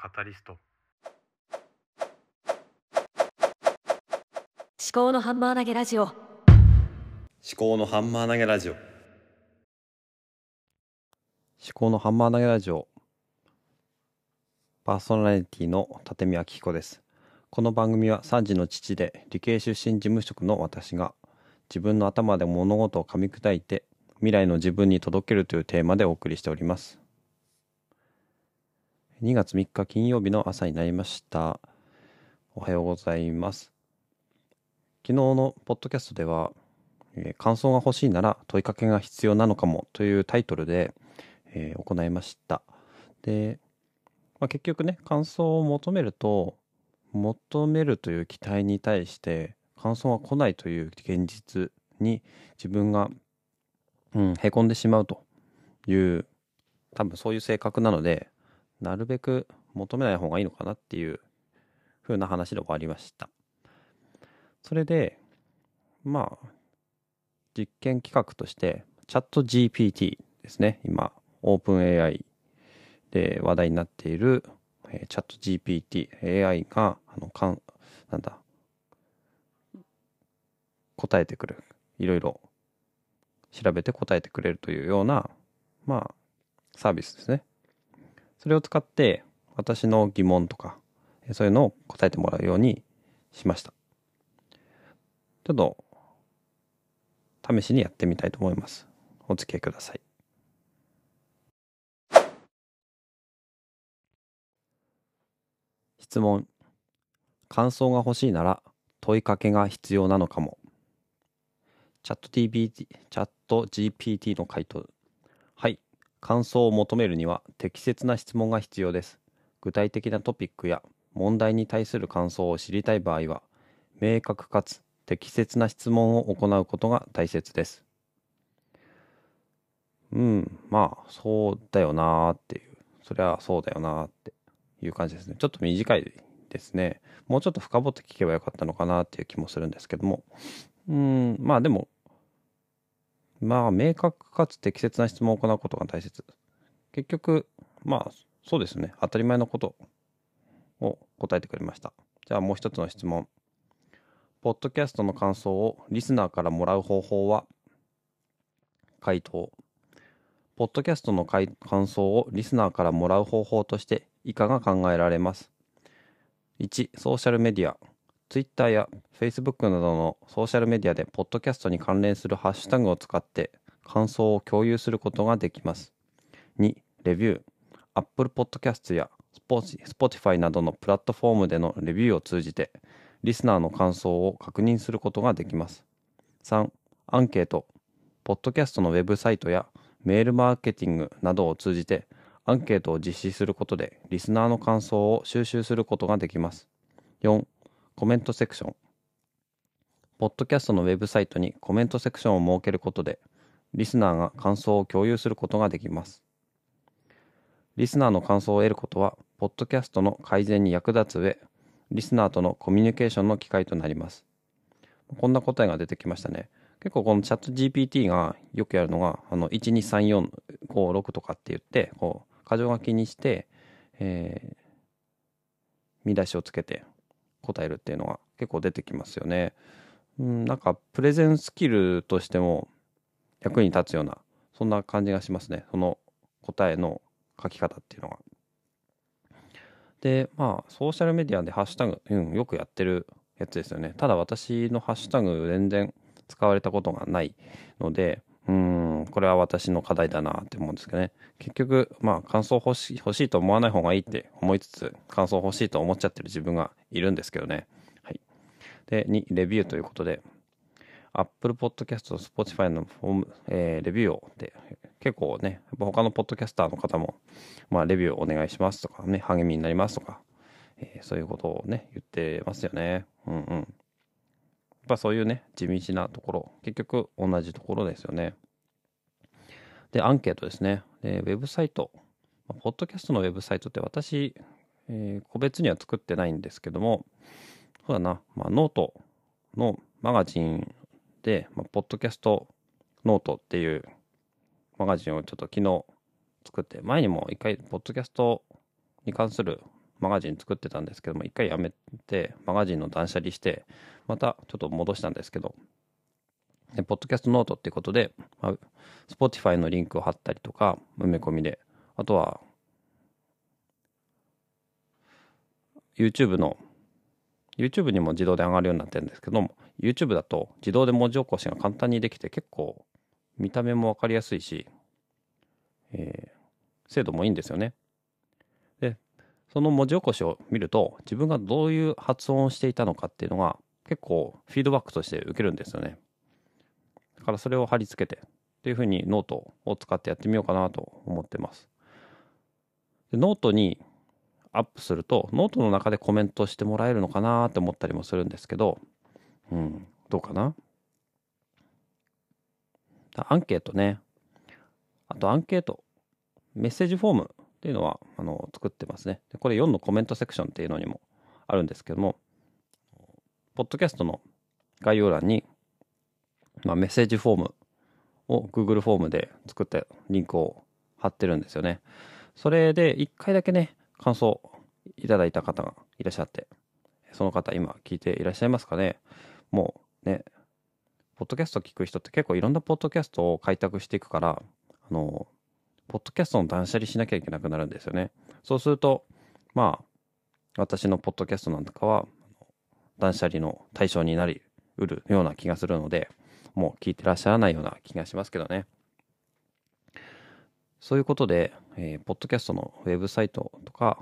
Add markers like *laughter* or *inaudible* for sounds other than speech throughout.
カタリスト。思考のハンマー投げラジオ。思考のハンマー投げラジオ。思考のハンマー投げラジオ。パーソナリティの立見明彦です。この番組は3児の父で理系出身事務職の私が自分の頭で物事を噛み砕いて未来の自分に届けるというテーマでお送りしております2月3日金曜日の朝になりましたおはようございます昨日のポッドキャストでは、えー感想が欲しいなら問いかけが必要なのかもというタイトルで、えー行いました。で、まあ、結局ね、感想を求めると、求めるという期待に対して感想が来ないという現実に自分が、うん、へこんでしまうという、多分そういう性格なので、なるべく求めない方がいいのかなっていう風な話で終わりました。それで、まあ、実験企画として、チャット GPT ですね。今、オープン AI で話題になっている、えーチャット GPT、AI が、あの、かん、なんだ、答えてくる。いろいろ調べて答えてくれるというような、まあ、サービスですね。それを使って、私の疑問とか、そういうのを答えてもらうようにしました。ちょっと、試しにやってみたいと思います。お付き合いください。質問。感想が欲しいなら問いかけが必要なのかも。チャット GPT、チャット GPT の回答。はい。感想を求めるには適切な質問が必要です。具体的なトピックや問題に対する感想を知りたい場合は、明確かつ適切な質問を行うことが大切です。うん、まあ、そうだよなーっていう、そりゃそうだよなーっていう感じですね。ちょっと短いですね。もうちょっと深掘って聞けばよかったのかなっていう気もするんですけども。うん、まあでも、まあ、明確かつ適切な質問を行うことが大切。結局、まあ、そうですね。当たり前のことを答えてくれました。じゃあもう一つの質問。ポッドキャストの感想をリスナーからもらう方法は回答。ポッドキャストの感想をリスナーからもらう方法として以下が考えられます？1、ソーシャルメディア。Twitter や Facebook などのソーシャルメディアでポッドキャストに関連するハッシュタグを使って感想を共有することができます。2、レビュー。Apple Podcast や Spotify などのプラットフォームでのレビューを通じてリスナーの感想を確認することができます。3、アンケート。ポッドキャストのウェブサイトやメールマーケティングなどを通じてアンケートを実施することでリスナーの感想を収集することができます。4、コメントセクション。ポッドキャストのウェブサイトにコメントセクションを設けることでリスナーが感想を共有することができます。リスナーの感想を得ることは、ポッドキャストの改善に役立つ上、リスナーとのコミュニケーションの機会となります。こんな答えが出てきましたね。結構このチャット GPT がよくやるのが、あの、1、2、3、4、5、6とかって言って、こう、箇条書きにして、えー見出しをつけて答えるっていうのが結構出てきますよね。うん、なんか、プレゼンスキルとしても役に立つような、そんな感じがしますね。その答えの書き方っていうのが。で、まあ、ソーシャルメディアでハッシュタグ、うん、よくやってるやつですよね。ただ私のハッシュタグ全然使われたことがないので、うん、これは私の課題だなって思うんですけどね。結局、まあ、感想欲しい、欲しいと思わない方がいいって思いつつ、感想欲しいと思っちゃってる自分がいるんですけどね。はい。で、2、レビューということで、Apple Podcast と、Spotify のフォーム、えーレビューをで結構ね、他のポッドキャスターの方も、まあ、レビューお願いしますとかね、励みになりますとか、えーそういうことをね、言ってますよね。うんうん。やっぱそういうね、地道なところ、結局同じところですよね。で、アンケートですね。で、ウェブサイト。ポッドキャストのウェブサイトって私、えー個別には作ってないんですけども、そうだな、まあ、ノートのマガジンで、まあ、ポッドキャストノートっていうマガジンをちょっと昨日作って、前にも一回、ポッドキャストに関するマガジン作ってたんですけども、一回やめて、マガジンの断捨離して、またちょっと戻したんですけど、で、ポッドキャストノートっていうことで、まあ、Spotify のリンクを貼ったりとか、埋め込みで、あとは、YouTube の、YouTube にも自動で上がるようになってるんですけども、YouTube だと自動で文字起こしが簡単にできて結構見た目もわかりやすいし、えー、精度もいいんですよね。で、その文字起こしを見ると、自分がどういう発音をしていたのかっていうのが結構フィードバックとして受けるんですよね。だからそれを貼り付けてっていうふうにノートを使ってやってみようかなと思ってます。でノートにアップするとノートの中でコメントしてもらえるのかなって思ったりもするんですけど、うん、どうかな？アンケートね。あとアンケート、メッセージフォームっていうのはあの作ってますね。これ4のコメントセクションっていうのにもあるんですけども、ポッドキャストの概要欄にまあ、メッセージフォームを Google フォームで作ったリンクを貼ってるんですよね。それで1回だけね、感想いただいた方がいらっしゃって、その方今聞いていらっしゃいますかねもうね、ポッドキャスト聞く人って結構いろんなポッドキャストを開拓していくから、あの、ポッドキャストの断捨離しなきゃいけなくなるんですよね。そうすると、まあ、私のポッドキャストなんかは、断捨離の対象になりうるような気がするので、もう聞いてらっしゃらないような気がしますけどね。そういうことで、えー、ポッドキャストのウェブサイトとか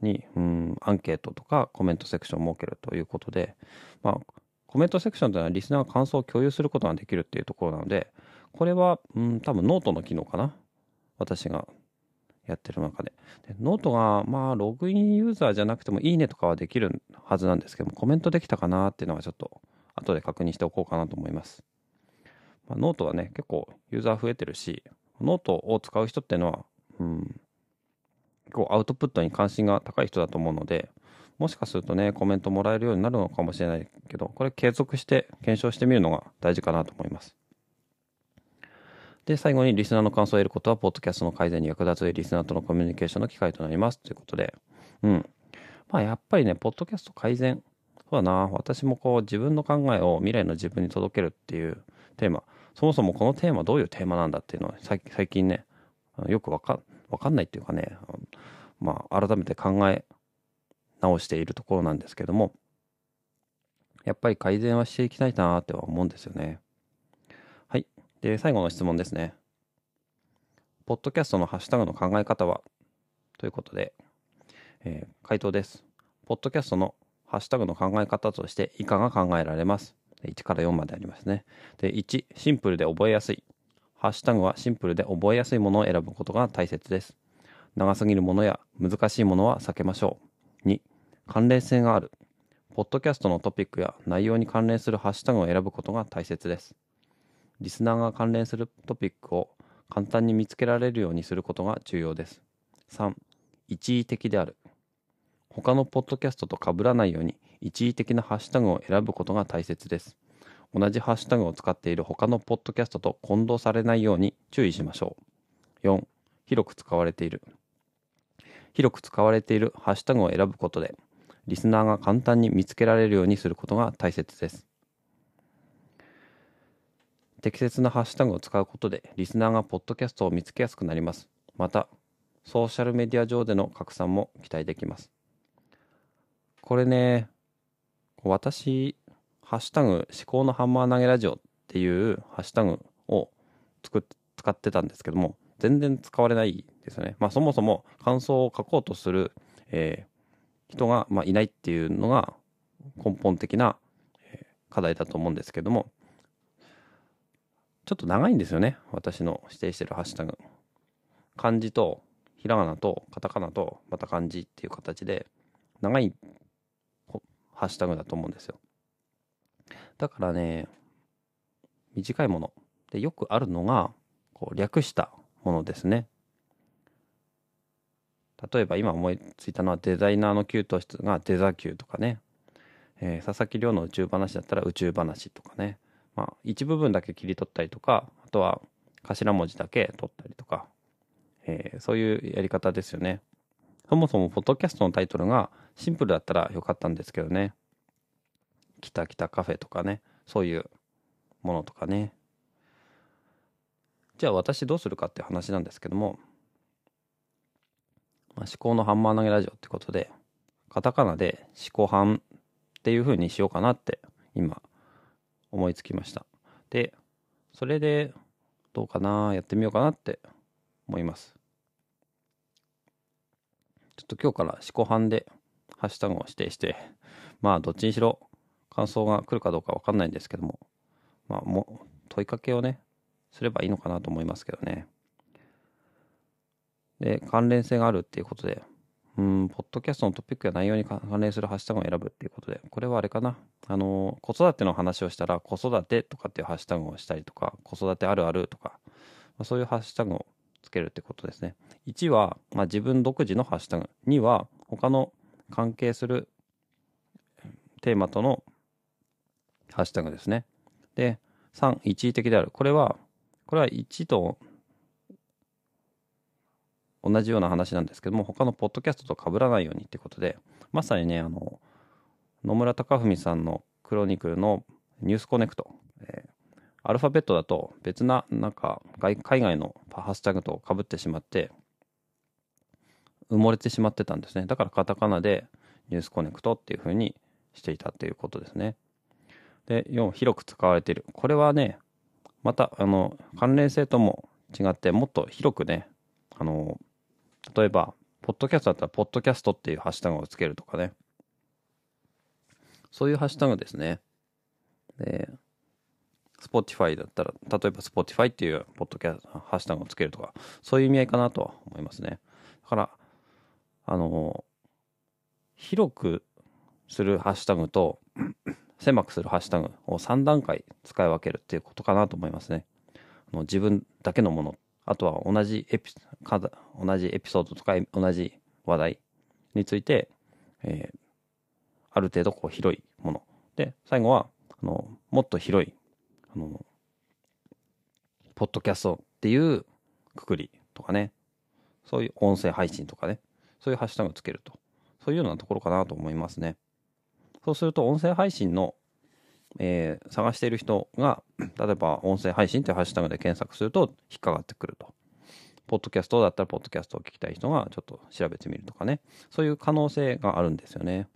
に、うん、アンケートとかコメントセクションを設けるということで、まあ、コメントセクションというのはリスナーが感想を共有することができるっていうところなので、これは、うん、多分ノートの機能かな。私がやってる中で。でノートが、まあ、ログインユーザーじゃなくてもいいねとかはできるはずなんですけども、コメントできたかなっていうのはちょっと後で確認しておこうかなと思います。まあ、ノートはね、結構ユーザー増えてるし、ノートを使う人っていうのは、うん、結構アウトプットに関心が高い人だと思うので、もしかするとね、コメントもらえるようになるのかもしれないけど、これ継続して検証してみるのが大事かなと思います。で、最後にリスナーの感想を得ることは、ポッドキャストの改善に役立つリスナーとのコミュニケーションの機会となります。ということで、うん。まあ、やっぱりね、ポッドキャスト改善。そうだな、私もこう、自分の考えを未来の自分に届けるっていうテーマ、そもそもこのテーマどういうテーマなんだっていうのは最近ね、よくわかわかんないっていうかね、まあ、改めて考え直しているところなんですけども、やっぱり改善はしていきたいなっては思うんですよね。はい。で、最後の質問ですね。ポッドキャストのハッシュタグの考え方は？ということで、えー、回答です。ポッドキャストのハッシュタグの考え方として以下が考えられます？1から4までありますね。で、1、シンプルで覚えやすい。ハッシュタグはシンプルで覚えやすいものを選ぶことが大切です。長すぎるものや難しいものは避けましょう。2、関連性がある。ポッドキャストのトピックや内容に関連するハッシュタグを選ぶことが大切です。リスナーが関連するトピックを簡単に見つけられるようにすることが重要です。3、一義的である。他のポッドキャストと被らないように一義的なハッシュタグを選ぶことが大切です。同じハッシュタグを使っている他のポッドキャストと混同されないように注意しましょう。4、広く使われている。広く使われているハッシュタグを選ぶことで、リスナーが簡単に見つけられるようにすることが大切です。適切なハッシュタグを使うことで、リスナーがポッドキャストを見つけやすくなります。また、ソーシャルメディア上での拡散も期待できます。これね、私、ハッシュタグ、思考のハンマー投げラジオっていうハッシュタグを作っ使ってたんですけども、全然使われないですよね。まあそもそも感想を書こうとする、えー、人が、まあ、いないっていうのが根本的な、課題だと思うんですけども、ちょっと長いんですよね。私の指定してるハッシュタグ。漢字とひらがなとカタカナとまた漢字っていう形で長いハッシュタグだと思うんですよ。だからね、短いものでよくあるのが、こう略したものですね。例えば今思いついたのはデザイナーの給湯室がデザ給とかね、えー、佐々木亮の宇宙話だったら宇宙話とかね、まあ一部分だけ切り取ったりとか、あとは頭文字だけ取ったりとか、えー、そういうやり方ですよね。そもそもポッドキャストのタイトルがシンプルだったらよかったんですけどね。きたきたカフェとかね、そういうものとかね。じゃあ私どうするかって話なんですけども、まあ、思考のハンマー投げラジオってことで、カタカナで思考ハっていう風にしようかなって今思いつきました。で、それでどうかな、やってみようかなって思います。ちょっと今日から思考班でハッシュタグを指定して、まあどっちにしろ感想が来るかどうかわかんないんですけども、まあもう問いかけをね、すればいいのかなと思いますけどね。で、関連性があるっていうことで、うん、ポッドキャストのトピックや内容に関連するハッシュタグを選ぶっていうことで、これはあれかな。あの、子育ての話をしたら、子育てとかっていうハッシュタグをしたりとか、子育てあるあるとか、まあ、そういうハッシュタグをつけるってことですね。1は、まあ、自分独自のハッシュタグ。2は、他の関係するテーマとのハッシュタグですね。で、3、一時的である。これは、これは1と同じような話なんですけども、他のポッドキャストと被らないようにってことで、まさにね、あの、野村隆文さんのクロニクルのニュースコネクト、えー、アルファベットだと別な、なんか、海外のハッシュタグと被ってしまって、埋もれてしまってたんですね。だからカタカナでニュースコネクトっていう風にしていたっていうことですね。で、4、広く使われている。これはね、また、あの、関連性とも違って、もっと広くね、あの、例えば、ポッドキャストだったら、ポッドキャストっていうハッシュタグをつけるとかね。そういうハッシュタグですね。で、Spotify だったら、例えば Spotify っていうポッドキャスト、ハッシュタグをつけるとか、そういう意味合いかなとは思いますね。だから、あの、広くするハッシュタグと、狭くするハッシュタグを3段階使い分けるっていうことかなと思いますね。あの自分だけのものあとは同じエピ同じエピソードとか同じ話題について、えー、ある程度こう広いもの。で、最後は、あの、もっと広い、あの、ポッドキャストっていうくくりとかね、そういう音声配信とかね、そういうハッシュタグつけると。そういうようなところかなと思いますね。そうすると、音声配信のえー、探している人が、*clears throat* 例えば音声配信というハッシュタグで検索すると引っかかってくると。ポッドキャストだったら、ポッドキャストを聞きたい人がちょっと調べてみるとかね。そういう可能性があるんですよね。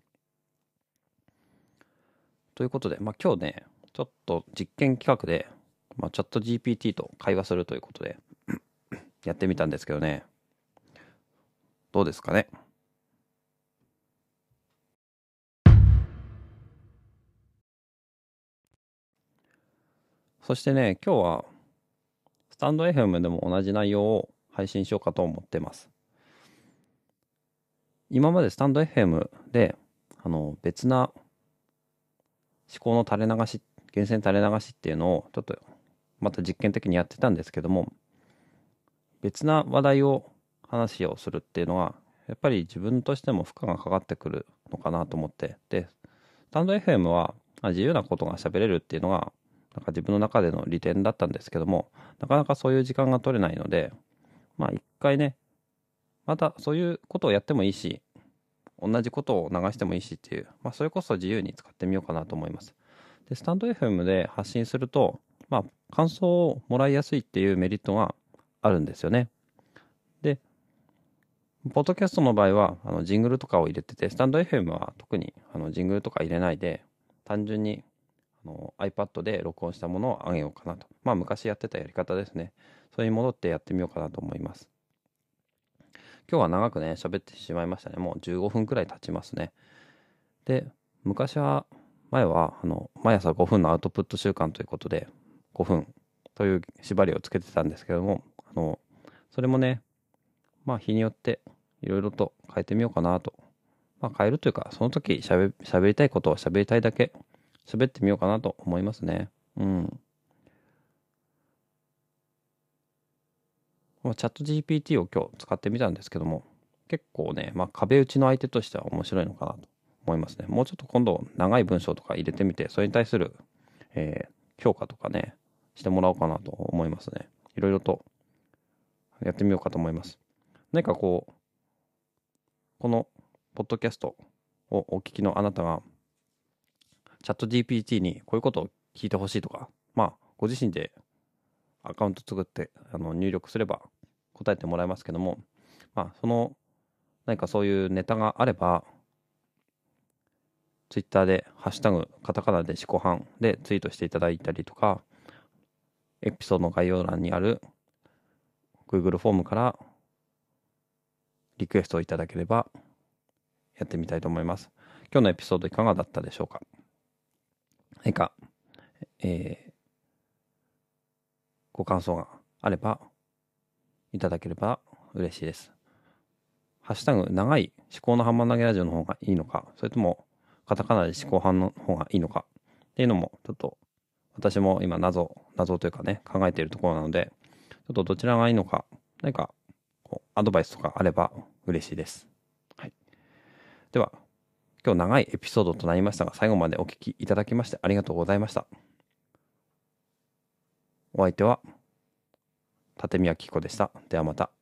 ということで、まあ今日ね、ちょっと実験企画で、まあ、チャット GPT と会話するということで *clears throat* やってみたんですけどね。どうですかね。そしてね、今日は、スタンド FM でも同じ内容を配信しようかと思ってます。今までスタンド FM で、あの、別な思考の垂れ流し、源泉垂れ流しっていうのを、ちょっと、また実験的にやってたんですけども、別な話題を話をするっていうのは、やっぱり自分としても負荷がかかってくるのかなと思って、で、スタンド FM は自由なことが喋れるっていうのがなんか自分の中での利点だったんですけども、なかなかそういう時間が取れないので、まあ一回ね、またそういうことをやってもいいし、同じことを流してもいいしっていう、まあそれこそ自由に使ってみようかなと思います。で、スタンド FM で発信すると、まあ感想をもらいやすいっていうメリットがあるんですよね。ポッドキャストの場合は、あの、ジングルとかを入れてて、スタンド FM は特に、あの、ジングルとか入れないで、単純にあの iPad で録音したものを上げようかなと。まあ昔やってたやり方ですね。それに戻ってやってみようかなと思います。今日は長くね、喋ってしまいましたね。もう15分くらい経ちますね。で、昔は、前は、あの、毎朝5分のアウトプット習慣ということで、5分という縛りをつけてたんですけども、あの、それもね、まあ日によっていろいろと変えてみようかなと。まあ変えるというか、その時喋りたいことを喋りたいだけ喋ってみようかなと思いますね。うん。まあチャット GPT を今日使ってみたんですけども、結構ね、まあ壁打ちの相手としては面白いのかなと思いますね。もうちょっと今度長い文章とか入れてみて、それに対する、えー、評価とかね、してもらおうかなと思いますね。いろいろとやってみようかと思います。何かこう、このポッドキャストをお聞きのあなたが、チャット GPT にこういうことを聞いてほしいとか、まあ、ご自身でアカウント作ってあの入力すれば答えてもらえますけども、まあ、その何かそういうネタがあれば、ツイッターでハッシュタグカタカナで思考班でツイートしていただいたりとか、エピソードの概要欄にある Google フォームからリクエストをいただければやってみたいと思います。今日のエピソードいかがだったでしょうか？何か、えー、ご感想があればいただければ嬉しいです。ハッシュタグ長い思考のハンマー投げラジオの方がいいのか、それともカタカナで思考班の方がいいのかっていうのもちょっと私も今謎、謎というかね、考えているところなので、ちょっとどちらがいいのか、何かアドバイスとかあれば嬉しいです。はい。では、今日長いエピソードとなりましたが、最後までお聞きいただきましてありがとうございました。お相手は、立宮紀子でした。ではまた。